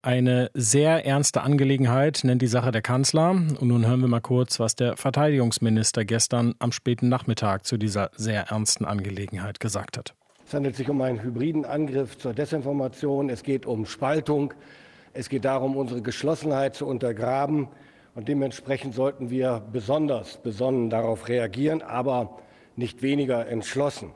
Eine sehr ernste Angelegenheit nennt die Sache der Kanzler. Und nun hören wir mal kurz, was der Verteidigungsminister gestern am späten Nachmittag zu dieser sehr ernsten Angelegenheit gesagt hat. Es handelt sich um einen hybriden Angriff zur Desinformation. Es geht um Spaltung. Es geht darum, unsere Geschlossenheit zu untergraben. Und dementsprechend sollten wir besonders besonnen darauf reagieren, aber nicht weniger entschlossen.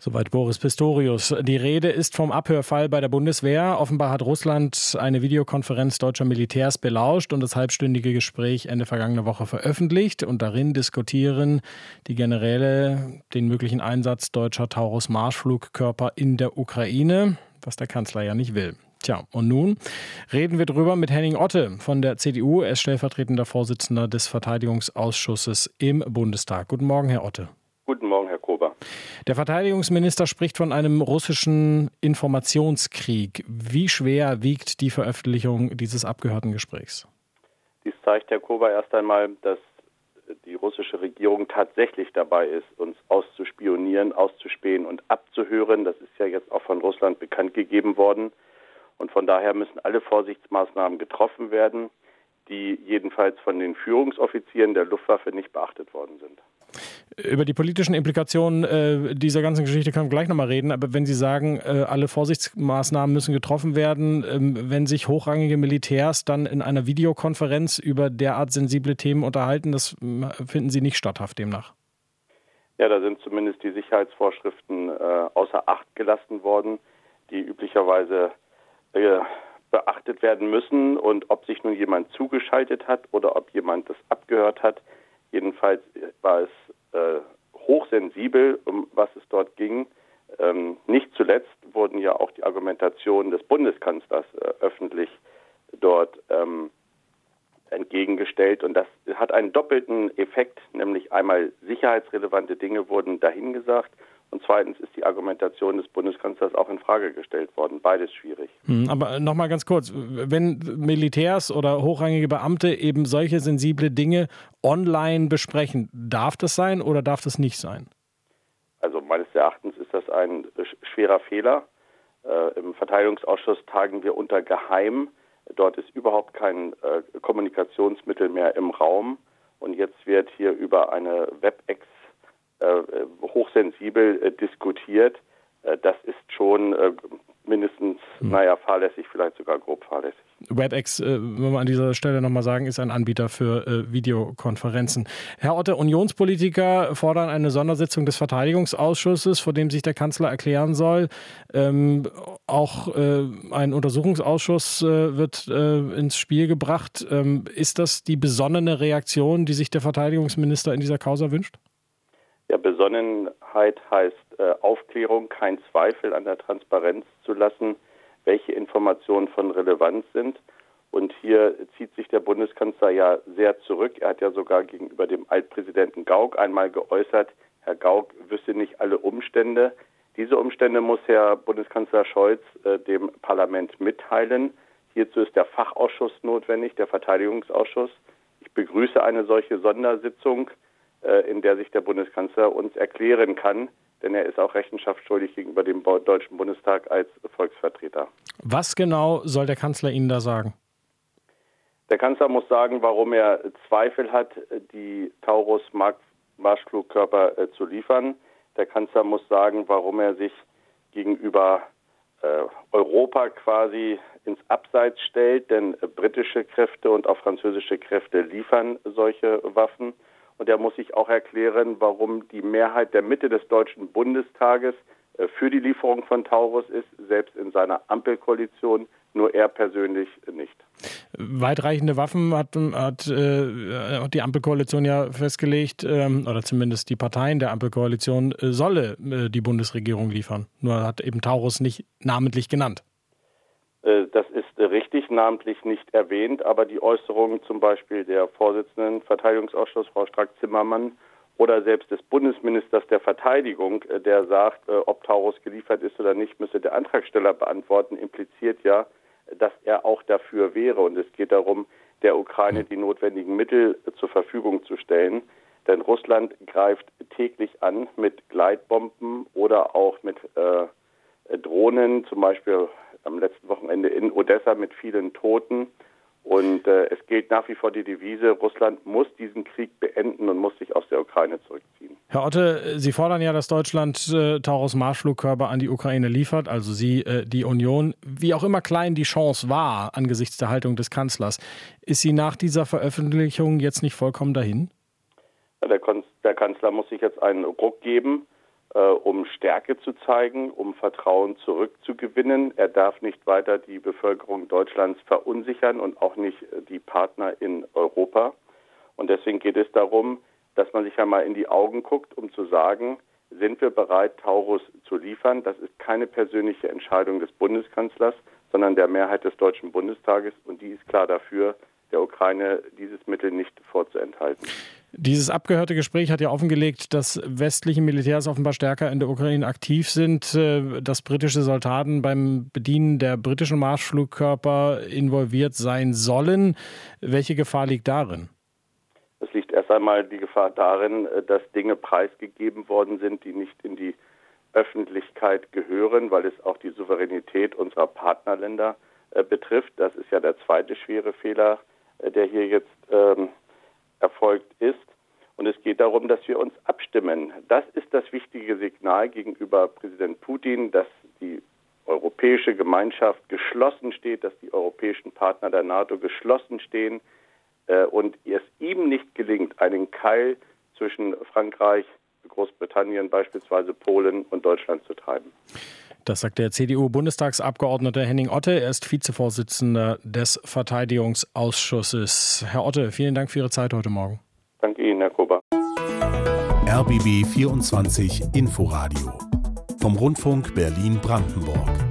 Soweit Boris Pistorius. Die Rede ist vom Abhörfall bei der Bundeswehr. Offenbar hat Russland eine Videokonferenz deutscher Militärs belauscht und das halbstündige Gespräch Ende vergangener Woche veröffentlicht. Und darin diskutieren die Generäle den möglichen Einsatz deutscher Taurus-Marschflugkörper in der Ukraine, was der Kanzler ja nicht will. Tja, und nun reden wir drüber mit Henning Otte von der CDU. Er ist stellvertretender Vorsitzender des Verteidigungsausschusses im Bundestag. Guten Morgen, Herr Otte. Guten Morgen, Herr Kober. Der Verteidigungsminister spricht von einem russischen Informationskrieg. Wie schwer wiegt die Veröffentlichung dieses abgehörten Gesprächs? Dies zeigt, Herr Kober, erst einmal, dass die russische Regierung tatsächlich dabei ist, uns auszuspionieren, auszuspähen und abzuhören. Das ist ja jetzt auch von Russland bekannt gegeben worden. Und von daher müssen alle Vorsichtsmaßnahmen getroffen werden, die jedenfalls von den Führungsoffizieren der Luftwaffe nicht beachtet worden sind. Über die politischen Implikationen äh, dieser ganzen Geschichte können wir gleich nochmal reden. Aber wenn Sie sagen, äh, alle Vorsichtsmaßnahmen müssen getroffen werden, ähm, wenn sich hochrangige Militärs dann in einer Videokonferenz über derart sensible Themen unterhalten, das äh, finden Sie nicht statthaft demnach? Ja, da sind zumindest die Sicherheitsvorschriften äh, außer Acht gelassen worden, die üblicherweise äh, beachtet werden müssen. Und ob sich nun jemand zugeschaltet hat oder ob jemand das abgehört hat, jedenfalls war es äh, hochsensibel, um was es dort ging. Ähm, nicht zuletzt wurden ja auch die Argumentationen des Bundeskanzlers äh, öffentlich dort ähm, entgegengestellt. Und das hat einen doppelten Effekt, nämlich einmal sicherheitsrelevante Dinge wurden dahingesagt und zweitens ist die Argumentation des Bundeskanzlers auch in Frage gestellt worden. Beides schwierig. Hm, aber nochmal ganz kurz, wenn Militärs oder hochrangige Beamte eben solche sensible Dinge online besprechen, darf das sein oder darf das nicht sein? Also meines Erachtens ist das ein schwerer Fehler. Äh, Im Verteidigungsausschuss tagen wir unter Geheim. Dort ist überhaupt kein äh, Kommunikationsmittel mehr im Raum. Und jetzt wird hier über eine WebEx hochsensibel äh, diskutiert, äh, das ist schon mindestens, hm. naja, fahrlässig, vielleicht sogar grob fahrlässig. WebEx, äh, wenn wir an dieser Stelle nochmal sagen, ist ein Anbieter für äh, Videokonferenzen. Herr Otte, Unionspolitiker fordern eine Sondersitzung des Verteidigungsausschusses, vor dem sich der Kanzler erklären soll. Ähm, auch äh, ein Untersuchungsausschuss äh, wird äh, ins Spiel gebracht. Ähm, ist das die besonnene Reaktion, die sich der Verteidigungsminister in dieser Causa wünscht? Ja, Besonnenheit heißt äh, Aufklärung, kein Zweifel an der Transparenz zu lassen, welche Informationen von Relevanz sind. Und hier zieht sich der Bundeskanzler ja sehr zurück. Er hat ja sogar gegenüber dem Altpräsidenten Gauck einmal geäußert, Herr Gauck wüsste nicht alle Umstände. Diese Umstände muss Herr Bundeskanzler Scholz äh, dem Parlament mitteilen. Hierzu ist der Fachausschuss notwendig, der Verteidigungsausschuss. Ich begrüße eine solche Sondersitzung in der sich der Bundeskanzler uns erklären kann, denn er ist auch rechenschaftsschuldig gegenüber dem Deutschen Bundestag als Volksvertreter. Was genau soll der Kanzler Ihnen da sagen? Der Kanzler muss sagen, warum er Zweifel hat, die Taurus Marschflugkörper äh, zu liefern. Der Kanzler muss sagen, warum er sich gegenüber äh, Europa quasi ins Abseits stellt, denn äh, britische Kräfte und auch französische Kräfte liefern solche Waffen. Und er muss sich auch erklären, warum die Mehrheit der Mitte des Deutschen Bundestages äh, für die Lieferung von Taurus ist, selbst in seiner Ampelkoalition, nur er persönlich nicht. Weitreichende Waffen hat, hat, äh, die Ampelkoalition ja festgelegt, ähm, oder zumindest die Parteien der Ampelkoalition äh, solle äh, die Bundesregierung liefern. Nur hat eben Taurus nicht namentlich genannt. Äh, das ist richtig namentlich nicht erwähnt, aber die Äußerungen zum Beispiel der Vorsitzenden Verteidigungsausschuss, Frau Strack-Zimmermann, oder selbst des Bundesministers der Verteidigung, äh, der sagt, äh, ob Taurus geliefert ist oder nicht, müsse der Antragsteller beantworten, impliziert ja, dass er auch dafür wäre. Und es geht darum, der Ukraine die notwendigen Mittel zur Verfügung zu stellen. Denn Russland greift täglich an mit Gleitbomben oder auch mit äh, Drohnen, zum Beispiel am letzten Wochenende in Odessa mit vielen Toten. Und äh, es gilt nach wie vor die Devise, Russland muss diesen Krieg beenden und muss sich aus der Ukraine zurückziehen. Herr Otte, Sie fordern ja, dass Deutschland äh, Taurus Marschflugkörper an die Ukraine liefert, also Sie, äh, die Union. Wie auch immer klein die Chance war angesichts der Haltung des Kanzlers, ist sie nach dieser Veröffentlichung jetzt nicht vollkommen dahin? Der, der Kanzler muss sich jetzt einen Ruck geben um Stärke zu zeigen, um Vertrauen zurückzugewinnen. Er darf nicht weiter die Bevölkerung Deutschlands verunsichern und auch nicht äh, die Partner in Europa. Und deswegen geht es darum, dass man sich einmal in die Augen guckt, um zu sagen, sind wir bereit, Taurus zu liefern? Das ist keine persönliche Entscheidung des Bundeskanzlers, sondern der Mehrheit des Deutschen Bundestages. Und die ist klar dafür, der Ukraine dieses Mittel nicht vorzuenthalten. Dieses abgehörte Gespräch hat ja offengelegt, dass westliche Militärs offenbar stärker in der Ukraine aktiv sind, äh, dass britische Soldaten beim Bedienen der britischen Marschflugkörper involviert sein sollen. Welche Gefahr liegt darin? Es liegt erst einmal die Gefahr darin, äh, dass Dinge preisgegeben worden sind, die nicht in die Öffentlichkeit gehören, weil es auch die Souveränität unserer Partnerländer äh, betrifft. Das ist ja der zweite schwere Fehler, der hier jetzt ähm, erfolgt ist. Und es geht darum, dass wir uns abstimmen. Das ist das wichtige Signal gegenüber Präsident Putin, dass die europäische Gemeinschaft geschlossen steht, dass die europäischen Partner der NATO geschlossen stehen äh, und es ihm nicht gelingt, einen Keil zwischen Frankreich, Großbritannien, beispielsweise Polen und Deutschland zu treiben. Das sagt der CDU-Bundestagsabgeordnete Henning Otte. Er ist Vizevorsitzender des Verteidigungsausschusses. Herr Otte, vielen Dank für Ihre Zeit heute Morgen. Danke Ihnen, Herr Kober. RBB 24 Inforadio vom Rundfunk Berlin-Brandenburg.